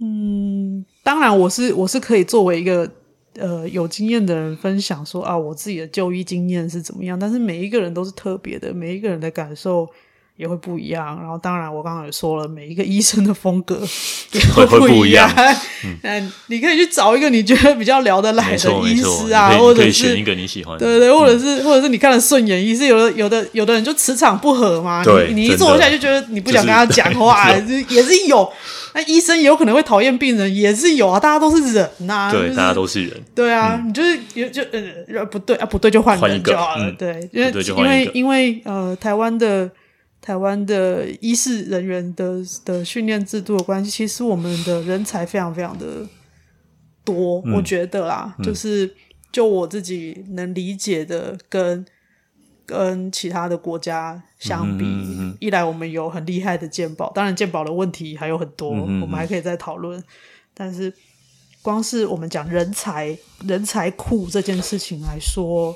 嗯，当然我是我是可以作为一个呃有经验的人分享说啊，我自己的就医经验是怎么样，但是每一个人都是特别的，每一个人的感受也会不一样。然后当然我刚刚也说了，每一个医生的风格 也会不一样。嗯，你可以去找一个你觉得比较聊得来的医师啊，或者是选一个你喜欢的，对对，或者是或者是你看了顺眼医师，有的有的有的人就磁场不合嘛，你你一坐下来就觉得你不想跟他讲话，也是有。那医生也有可能会讨厌病人，也是有啊，大家都是人呐，对，大家都是人，对啊，你就是有就呃不对啊，不对就换人就好了，对，因为因为因为呃台湾的。台湾的医事人员的的训练制度的关系，其实我们的人才非常非常的多，嗯、我觉得啦，嗯、就是就我自己能理解的跟，跟跟其他的国家相比，一来我们有很厉害的鉴宝，当然鉴宝的问题还有很多，我们还可以再讨论。但是光是我们讲人才人才库这件事情来说，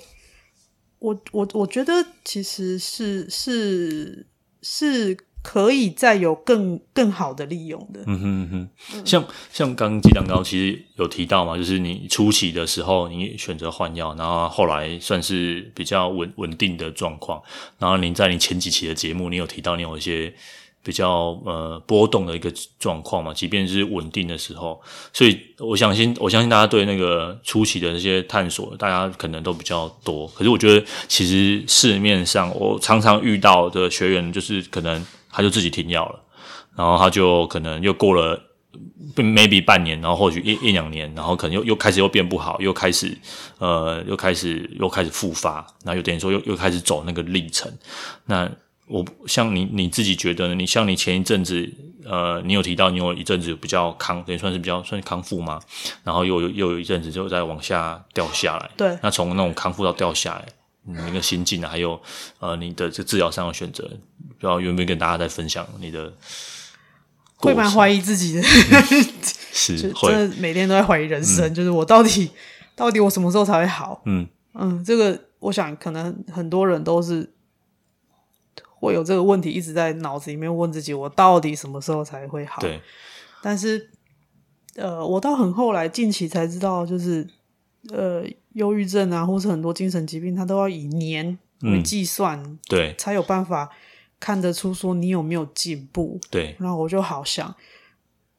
我我我觉得其实是是。是可以再有更更好的利用的。嗯哼哼，像像刚刚鸡蛋糕其实有提到嘛，就是你初期的时候你选择换药，然后后来算是比较稳稳定的状况。然后你在你前几期的节目，你有提到你有一些。比较呃波动的一个状况嘛，即便是稳定的时候，所以我相信，我相信大家对那个初期的那些探索，大家可能都比较多。可是我觉得，其实市面上我常常遇到的学员，就是可能他就自己停药了，然后他就可能又过了 maybe 半年，然后或许一一两年，然后可能又又开始又变不好，又开始呃又开始又开始复发，然后又等于说又又开始走那个历程，那。我像你你自己觉得呢？你像你前一阵子，呃，你有提到你有一阵子比较康，等于算是比较算是康复吗？然后又有又有一阵子就在往下掉下来。对。那从那种康复到掉下来，你那个心境啊，还有呃你的这治疗上的选择，不知道有没有跟大家在分享你的？会蛮怀疑自己的，是，真的每天都在怀疑人生，嗯、就是我到底到底我什么时候才会好？嗯嗯，这个我想可能很多人都是。会有这个问题一直在脑子里面问自己：我到底什么时候才会好？对。但是，呃，我到很后来近期才知道，就是呃，忧郁症啊，或是很多精神疾病，它都要以年为计算，嗯，对，才有办法看得出说你有没有进步。对。然后我就好想，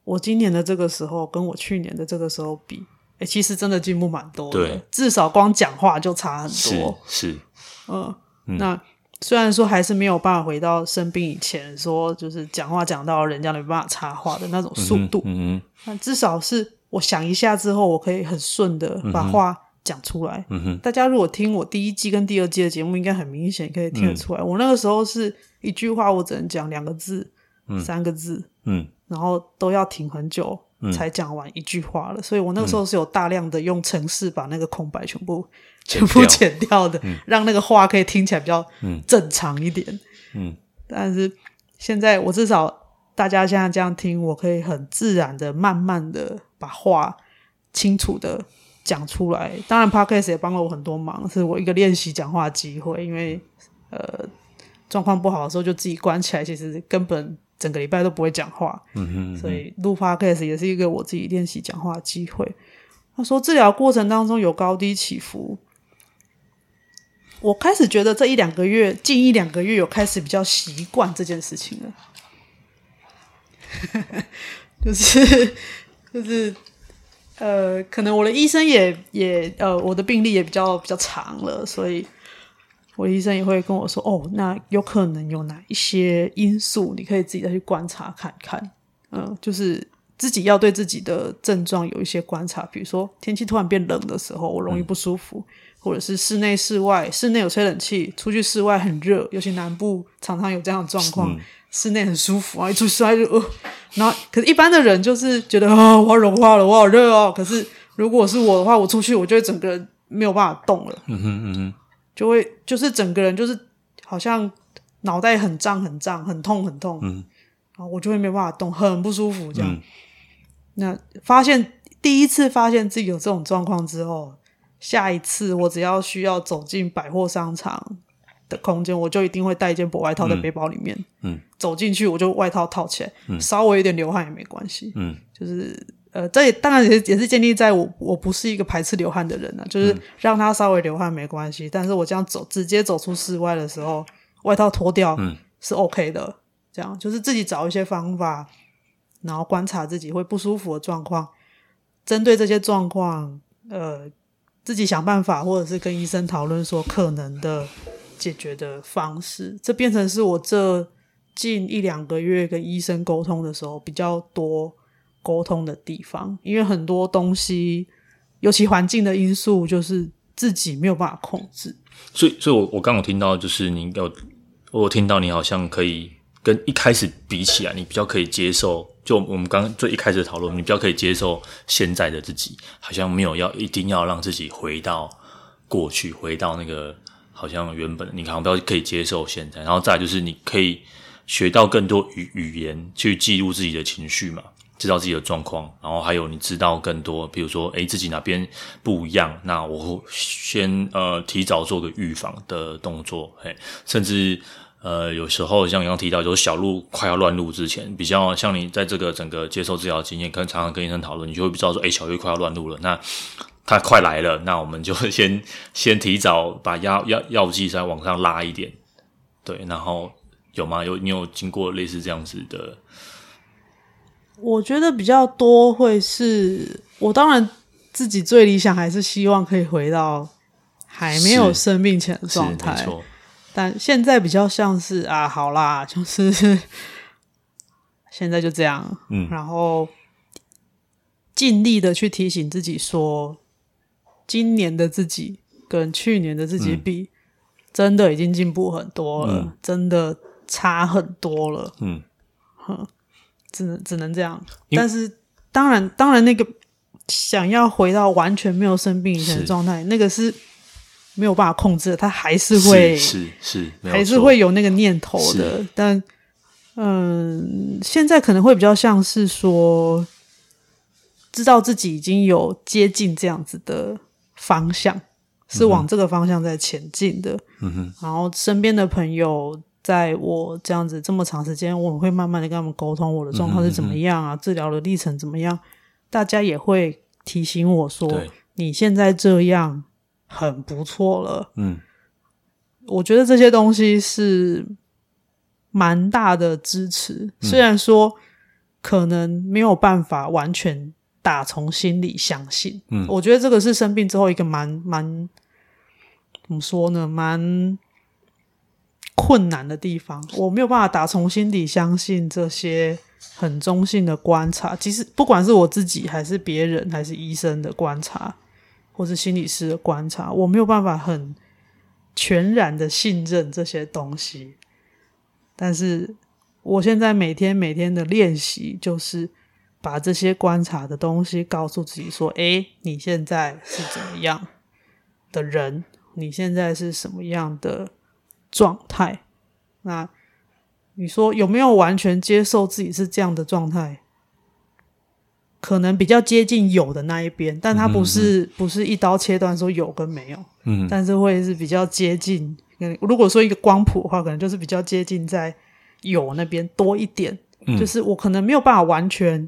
我今年的这个时候跟我去年的这个时候比，诶，其实真的进步蛮多的。对。至少光讲话就差很多。是。嗯。那。虽然说还是没有办法回到生病以前，说就是讲话讲到人家没办法插话的那种速度，嗯嗯，但至少是我想一下之后，我可以很顺的把话讲出来。嗯哼，大家如果听我第一季跟第二季的节目，应该很明显可以听得出来，嗯、我那个时候是一句话我只能讲两个字、嗯、三个字，嗯，然后都要停很久才讲完一句话了，嗯、所以我那个时候是有大量的用程式把那个空白全部。全部剪掉的，嗯、让那个话可以听起来比较正常一点。嗯，嗯，但是现在我至少大家现在这样听，我可以很自然的、慢慢的把话清楚的讲出来。当然，Podcast 也帮了我很多忙，是我一个练习讲话的机会。因为呃，状况不好的时候就自己关起来，其实根本整个礼拜都不会讲话。嗯哼嗯哼，所以录 Podcast 也是一个我自己练习讲话的机会。他说，治疗过程当中有高低起伏。我开始觉得这一两个月，近一两个月有开始比较习惯这件事情了，就是就是呃，可能我的医生也也呃，我的病历也比较比较长了，所以我的医生也会跟我说，哦，那有可能有哪一些因素，你可以自己再去观察看看，嗯、呃，就是自己要对自己的症状有一些观察，比如说天气突然变冷的时候，我容易不舒服。嗯或者是室内、室外，室内有吹冷气，出去室外很热，尤其南部常常有这样的状况。嗯、室内很舒服啊，一出室外就呃，然后可是一般的人就是觉得啊，我要融化了，我好热哦。可是如果是我的话，我出去我就会整个人没有办法动了，嗯哼嗯哼，就会就是整个人就是好像脑袋很胀很胀，很痛很痛，嗯，然后我就会没有办法动，很不舒服这样。嗯、那发现第一次发现自己有这种状况之后。下一次我只要需要走进百货商场的空间，我就一定会带一件薄外套在背包里面。嗯，嗯走进去我就外套套起来，嗯、稍微有点流汗也没关系。嗯，就是呃，这也当然也也是建立在我我不是一个排斥流汗的人啊，就是让他稍微流汗没关系。但是我这样走直接走出室外的时候，外套脱掉，嗯、是 OK 的。这样就是自己找一些方法，然后观察自己会不舒服的状况，针对这些状况，呃，自己想办法，或者是跟医生讨论说可能的解决的方式。这变成是我这近一两个月跟医生沟通的时候比较多沟通的地方，因为很多东西，尤其环境的因素，就是自己没有办法控制。所以，所以我我刚有听到，就是你有我听到你好像可以。跟一开始比起来，你比较可以接受，就我们刚刚最一开始讨论，你比较可以接受现在的自己，好像没有要一定要让自己回到过去，回到那个好像原本，你好像比较可以接受现在，然后再就是你可以学到更多语语言去记录自己的情绪嘛，知道自己的状况，然后还有你知道更多，比如说诶自己哪边不一样，那我先呃提早做个预防的动作，嘿，甚至。呃，有时候像刚刚提到，就是小鹿快要乱入之前，比较像你在这个整个接受治疗经验，跟常常跟医生讨论，你就会知道说，诶，小鹿快要乱入了，那它快来了，那我们就先先提早把药药药剂再往上拉一点，对，然后有吗？有你有经过类似这样子的？我觉得比较多会是我当然自己最理想还是希望可以回到还没有生病前的状态。没错。但现在比较像是啊，好啦，就是 现在就这样，嗯，然后尽力的去提醒自己说，今年的自己跟去年的自己比，嗯、真的已经进步很多了，嗯、真的差很多了，嗯，哼，只能只能这样。但是当然，当然那个想要回到完全没有生病以前的状态，那个是。没有办法控制，他还是会是是，是还是会有那个念头的。但嗯，现在可能会比较像是说，知道自己已经有接近这样子的方向，是往这个方向在前进的。嗯哼。然后身边的朋友，在我这样子这么长时间，我会慢慢的跟他们沟通我的状况是怎么样啊，治疗的历程怎么样，大家也会提醒我说，你现在这样。很不错了，嗯，我觉得这些东西是蛮大的支持。嗯、虽然说可能没有办法完全打从心里相信，嗯，我觉得这个是生病之后一个蛮蛮怎么说呢，蛮困难的地方。我没有办法打从心底相信这些很中性的观察，其实不管是我自己还是别人还是医生的观察。或是心理师的观察，我没有办法很全然的信任这些东西。但是我现在每天每天的练习，就是把这些观察的东西告诉自己说：“诶，你现在是怎么样的人？你现在是什么样的状态？那你说有没有完全接受自己是这样的状态？”可能比较接近有的那一边，但它不是、嗯、不是一刀切断说有跟没有，嗯，但是会是比较接近。如果说一个光谱的话，可能就是比较接近在有那边多一点。嗯、就是我可能没有办法完全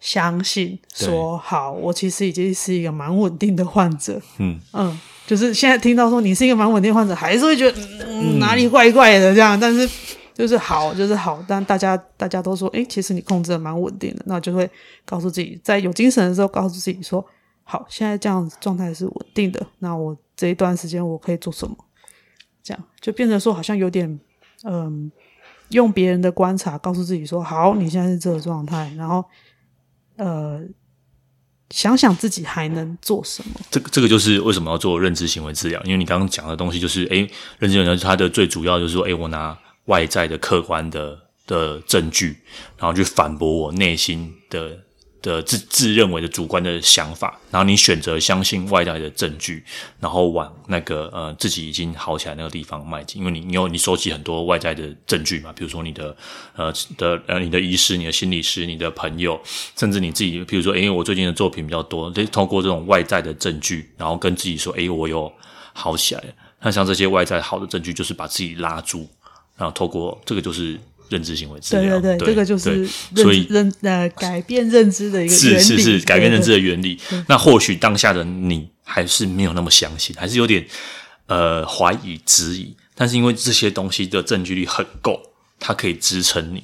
相信说，好，我其实已经是一个蛮稳定的患者。嗯嗯，就是现在听到说你是一个蛮稳定的患者，还是会觉得嗯，哪里怪怪的这样，但是。就是好，就是好，但大家大家都说，诶，其实你控制的蛮稳定的，那就会告诉自己，在有精神的时候，告诉自己说，好，现在这样子状态是稳定的，那我这一段时间我可以做什么？这样就变成说，好像有点，嗯，用别人的观察告诉自己说，好，你现在是这个状态，然后，呃，想想自己还能做什么。这个这个就是为什么要做认知行为治疗，因为你刚刚讲的东西就是，诶，认知行为它的最主要就是说，诶，我拿。外在的客观的的证据，然后去反驳我内心的的自自认为的主观的想法，然后你选择相信外在的证据，然后往那个呃自己已经好起来那个地方迈进，因为你你有你收集很多外在的证据嘛，比如说你的呃的呃你的医师、你的心理师、你的朋友，甚至你自己，比如说，诶，我最近的作品比较多，得通过这种外在的证据，然后跟自己说，诶，我有好起来了。那像这些外在好的证据，就是把自己拉住。然后透过这个就是认知行为治疗，对对对，对这个就是所以认呃改变认知的一个原理，是是是改变认知的原理。那或许当下的你还是没有那么相信，还是有点呃怀疑质疑。但是因为这些东西的证据力很够，它可以支撑你，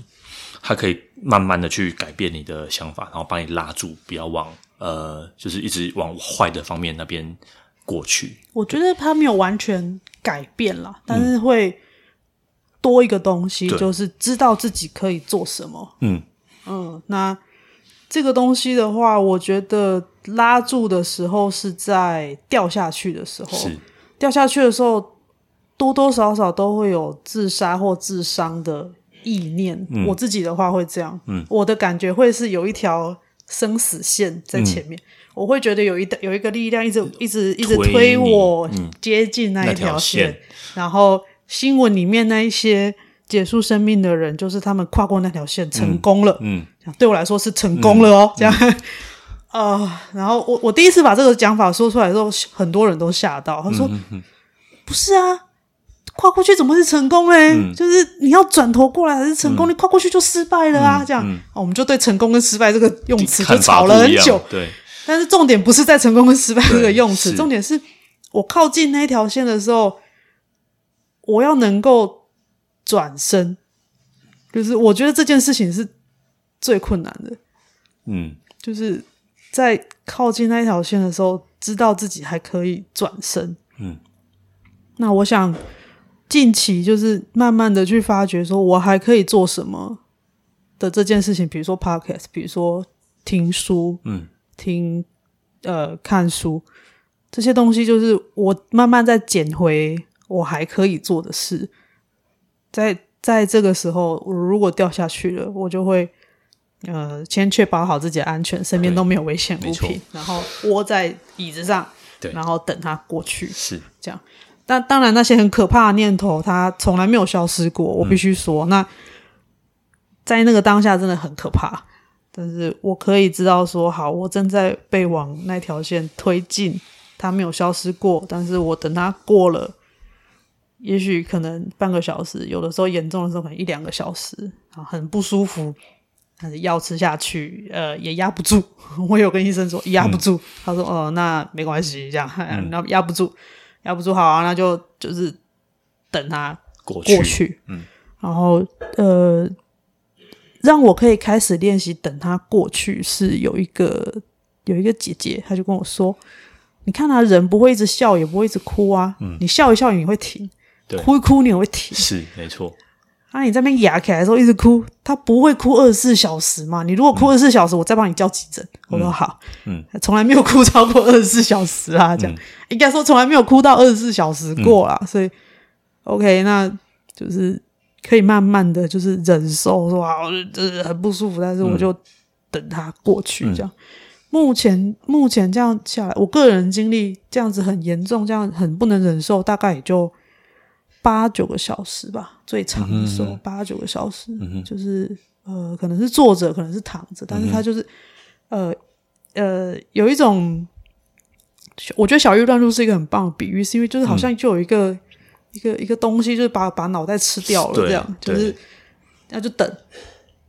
它可以慢慢的去改变你的想法，然后把你拉住，不要往呃，就是一直往坏的方面那边过去。我觉得他没有完全改变了，但是会多一个东西，嗯、就是知道自己可以做什么。嗯。嗯，那这个东西的话，我觉得拉住的时候是在掉下去的时候，掉下去的时候。多多少少都会有自杀或自伤的意念。嗯、我自己的话会这样，嗯、我的感觉会是有一条生死线在前面，嗯、我会觉得有一有一个力量一直一直一直推我接近那一条线。嗯、然后新闻里面那一些结束生命的人，就是他们跨过那条线成功了。嗯，嗯对我来说是成功了哦。嗯、这样，呃，然后我我第一次把这个讲法说出来的时候，很多人都吓到，他说：“嗯嗯、不是啊。”跨过去怎么是成功嘞？嗯、就是你要转头过来才是成功，嗯、你跨过去就失败了啊！嗯、这样、嗯，我们就对成功跟失败这个用词就吵了很久。对，但是重点不是在成功跟失败这个用词，重点是我靠近那条线的时候，我要能够转身。就是我觉得这件事情是最困难的。嗯，就是在靠近那条线的时候，知道自己还可以转身。嗯，那我想。近期就是慢慢的去发掘，说我还可以做什么的这件事情，比如说 podcast，比如说听书，嗯，听呃看书这些东西，就是我慢慢在捡回我还可以做的事。在在这个时候，我如果掉下去了，我就会呃先确保好自己的安全，身边都没有危险物品，然后窝在椅子上，对，然后等它过去，是这样。但当然，那些很可怕的念头，它从来没有消失过。我必须说，嗯、那在那个当下真的很可怕。但是我可以知道说，好，我正在被往那条线推进，它没有消失过。但是我等它过了，也许可能半个小时，有的时候严重的时候可能一两个小时啊，很不舒服。但是药吃下去，呃，也压不住。我有跟医生说压不住，嗯、他说哦、呃，那没关系，这样 那压、嗯、不住。压不住好啊，那就就是等他过去，过去嗯，然后呃，让我可以开始练习等他过去。是有一个有一个姐姐，她就跟我说：“你看他人不会一直笑，也不会一直哭啊。嗯，你笑一笑你会停，对，哭一哭你也会停，是没错。啊，你在那边哑起来的时候一直哭，他不会哭二十四小时嘛？你如果哭二十四小时，嗯、我再帮你叫急诊。我说好，嗯，从来没有哭超过二十四小时啊，这样、嗯、应该说从来没有哭到二十四小时过啦。嗯、所以，OK，那就是可以慢慢的就是忍受，说啊，就是很不舒服，但是我就等它过去，这样。嗯、目前目前这样下来，我个人经历这样子很严重，这样很不能忍受，大概也就。八九个小时吧，最长的时候八九个小时，嗯、就是呃，可能是坐着，可能是躺着，但是他就是、嗯、呃呃，有一种，我觉得小玉乱入是一个很棒的比喻，是因为就是好像就有一个、嗯、一个一个东西，就是把把脑袋吃掉了，这样就是那就等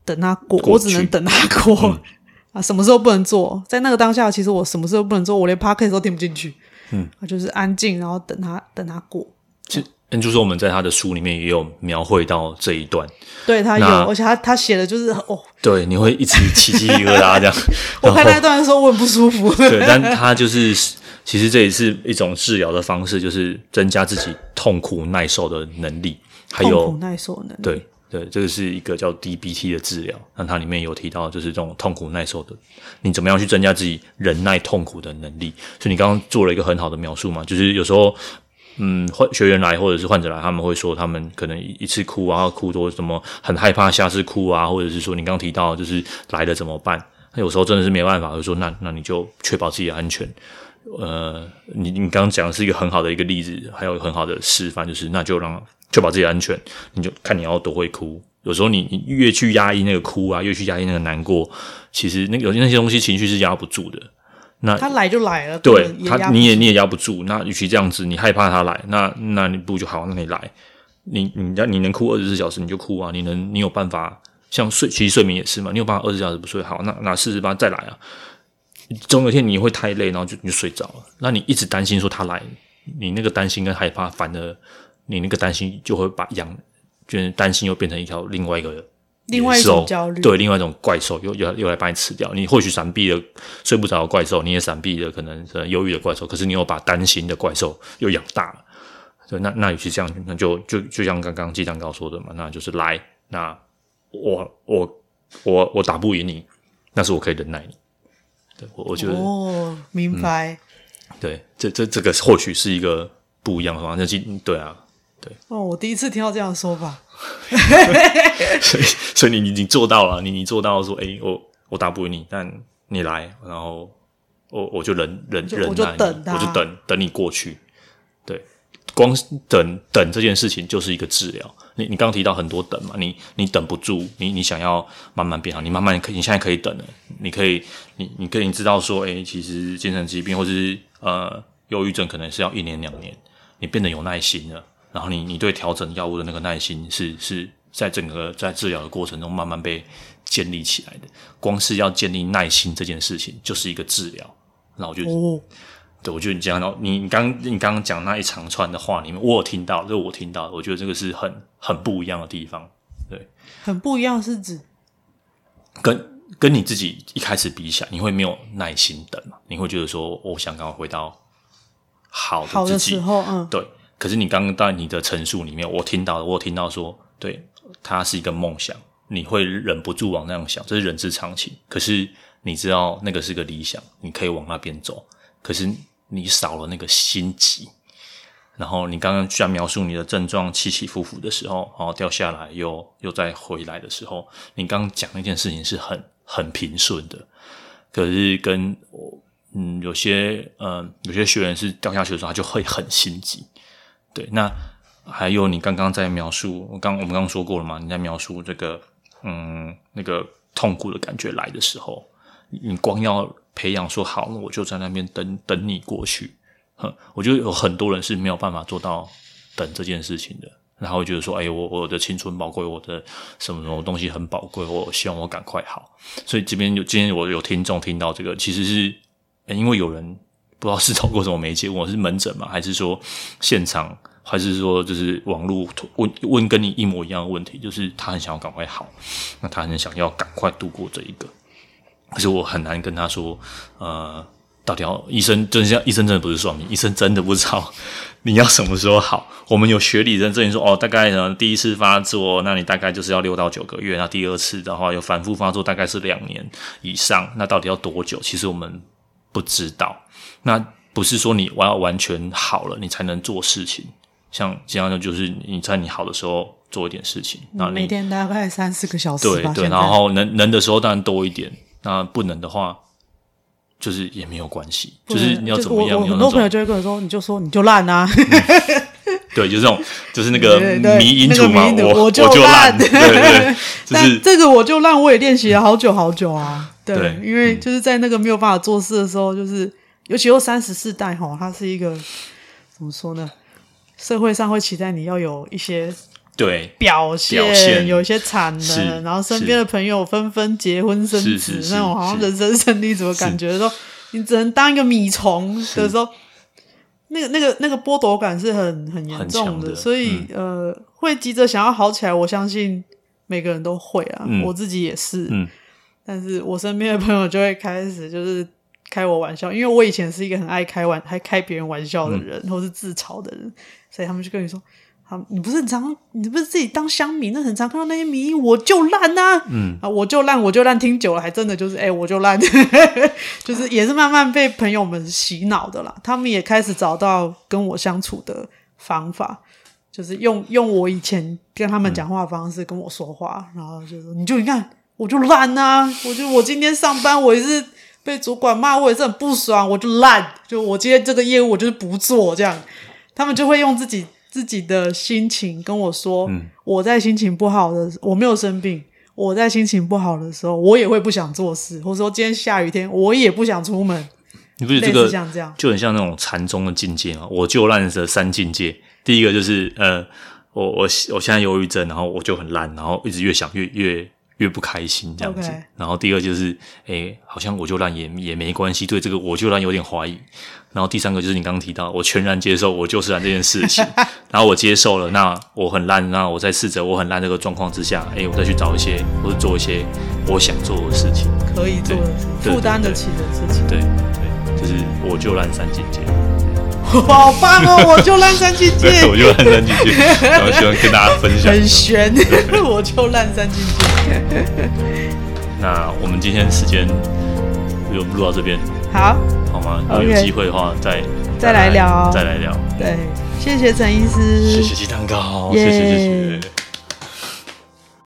等他过，过我只能等他过、嗯、啊，什么时候不能做？在那个当下，其实我什么时候不能做？我连 podcast 都听不进去，嗯，就是安静，然后等他等他过。嗯，就是我们在他的书里面也有描绘到这一段，对他有，而且他他写的就是哦，对，你会一直起鸡皮疙瘩这样。我看那一段的时候，我很不舒服。对，但 他就是其实这也是一种治疗的方式，就是增加自己痛苦耐受的能力，还有痛苦耐受能力。对对，这个是一个叫 DBT 的治疗，那它里面有提到，就是这种痛苦耐受的，你怎么样去增加自己忍耐痛苦的能力？所以你刚刚做了一个很好的描述嘛，就是有时候。嗯，患学员来或者是患者来，他们会说他们可能一次哭啊，哭多什么很害怕，下次哭啊，或者是说你刚提到就是来了怎么办？那有时候真的是没办法，就说那那你就确保自己的安全。呃，你你刚刚讲的是一个很好的一个例子，还有很好的示范，就是那就让确保自己安全，你就看你要多会哭。有时候你你越去压抑那个哭啊，越去压抑那个难过，其实那有些那些东西情绪是压不住的。那他来就来了，对他你也你也压不住。那与其这样子，你害怕他来，那那你不就好？那你来，你你要你能哭二十四小时，你就哭啊！你能你有办法像睡，其实睡眠也是嘛，你有办法二十四小时不睡好，那那四十八再来啊！总有一天你会太累，然后就你就睡着了。那你一直担心说他来，你那个担心跟害怕，反而你那个担心就会把养，就是担心又变成一条另外一个另外一种焦虑，对，另外一种怪兽又又又来把你吃掉。你或许闪避了睡不着的怪兽，你也闪避了可能是忧郁的怪兽，可是你又把担心的怪兽又养大了。对，那那与其这样，那就就就像刚刚鸡蛋糕说的嘛，那就是来，那我我我我打不赢你，但是我可以忍耐你。对，我我觉得哦，明白。嗯、对，这这这个或许是一个不一样的方式。对啊，对。哦，我第一次听到这样的说法。所以，所以你你你做到了，你你做到了说，哎、欸，我我打不赢你，但你来，然后我我就忍忍忍耐，我就等，我就等等你过去。对，光等等这件事情就是一个治疗。你你刚刚提到很多等嘛，你你等不住，你你想要慢慢变好，你慢慢你现在可以等了，你可以，你你可以知道说，哎、欸，其实精神疾病或者是呃忧郁症可能是要一年两年，你变得有耐心了。然后你你对调整药物的那个耐心是是在整个在治疗的过程中慢慢被建立起来的。光是要建立耐心这件事情就是一个治疗。然后我就，哦、对，我觉得你讲到你你刚你刚刚讲那一长串的话里面，我有听到，就是我听到，我觉得这个是很很不一样的地方。对，很不一样是指跟跟你自己一开始比起来，你会没有耐心等嘛？你会觉得说，我想赶快回到好的自己，好的时候，嗯，对。可是你刚刚在你的陈述里面，我听到，我听到说，对，它是一个梦想，你会忍不住往那样想，这是人之常情。可是你知道那个是个理想，你可以往那边走。可是你少了那个心急。然后你刚刚在描述你的症状起起伏伏的时候，然后掉下来又又再回来的时候，你刚刚讲那件事情是很很平顺的。可是跟我嗯有些嗯、有些学员是掉下去的时候，他就会很心急。对，那还有你刚刚在描述，我刚我们刚刚说过了嘛？你在描述这个，嗯，那个痛苦的感觉来的时候，你光要培养说好，那我就在那边等等你过去。哼，我觉得有很多人是没有办法做到等这件事情的，然后觉得说，哎，我我的青春宝贵，我的什么什么东西很宝贵，我希望我赶快好。所以这边有今天我有听众听到这个，其实是因为有人。不知道是透过什么媒介我是门诊吗？还是说现场？还是说就是网络问问跟你一模一样的问题？就是他很想要赶快好，那他很想要赶快度过这一个。可是我很难跟他说，呃，到底要医生真像医生真的不是算命，医生真的不知道 你要什么时候好。我们有学理认证说，哦，大概呢第一次发作，那你大概就是要六到九个月。那第二次的话，有反复发作，大概是两年以上。那到底要多久？其实我们不知道。那不是说你我要完全好了，你才能做事情。像这样的，就是你在你好的时候做一点事情。那你每天大概三四个小时。对对，然后能能的时候当然多一点。那不能的话，就是也没有关系。就是你要怎么样？我很多朋友就会跟我说，你就说你就烂啊。对，就这种，就是那个 迷因图嘛，我我就烂。对 对，但这个我就烂，我也练习了好久好久啊。对，因为就是在那个没有办法做事的时候，就是。尤其又三十四代哈，他是一个怎么说呢？社会上会期待你要有一些对表现，表现有一些产能，然后身边的朋友纷纷结婚生子，那种好像人生胜利怎么感觉。说你只能当一个米虫的时候，那个那个那个剥夺感是很很严重的。的所以、嗯、呃，会急着想要好起来，我相信每个人都会啊，嗯、我自己也是。嗯，但是我身边的朋友就会开始就是。开我玩笑，因为我以前是一个很爱开玩、还开别人玩笑的人，嗯、或是自嘲的人，所以他们就跟你说：“好，你不是很常，你不是自己当乡民，那很常看到那些迷，我就烂啊，嗯啊，我就烂，我就烂，听久了还真的就是，哎、欸，我就烂，就是也是慢慢被朋友们洗脑的啦。他们也开始找到跟我相处的方法，就是用用我以前跟他们讲话的方式跟我说话，嗯、然后就说：你就你看，我就烂啊，我就我今天上班我也是。”被主管骂，我也是很不爽，我就烂，就我今天这个业务我就是不做这样，他们就会用自己自己的心情跟我说，嗯、我在心情不好的，我没有生病，我在心情不好的时候，我也会不想做事，或者说今天下雨天，我也不想出门。你不觉得这个像这样，就很像那种禅宗的境界吗？我就烂的三境界，第一个就是呃，我我我现在忧郁症，然后我就很烂，然后一直越想越越。越不开心这样子。然后第二就是，哎、欸，好像我就烂也也没关系，对这个我就烂有点怀疑。然后第三个就是你刚刚提到，我全然接受我就是烂这件事情，然后我接受了，那我很烂，那我在试着我很烂这个状况之下，哎、欸，我再去找一些或者做一些我想做的事情，可以做的事情，负担得起的事情。对对，对，就是我就烂三境界。好棒哦！我就烂三进去，我就烂三进去，然后希望跟大家分享。很悬，我就烂三进去。那我们今天时间就录到这边，好，好吗？如果有机会的话，再再来聊，再来聊。对，谢谢陈医师，谢谢鸡蛋糕，谢谢谢谢。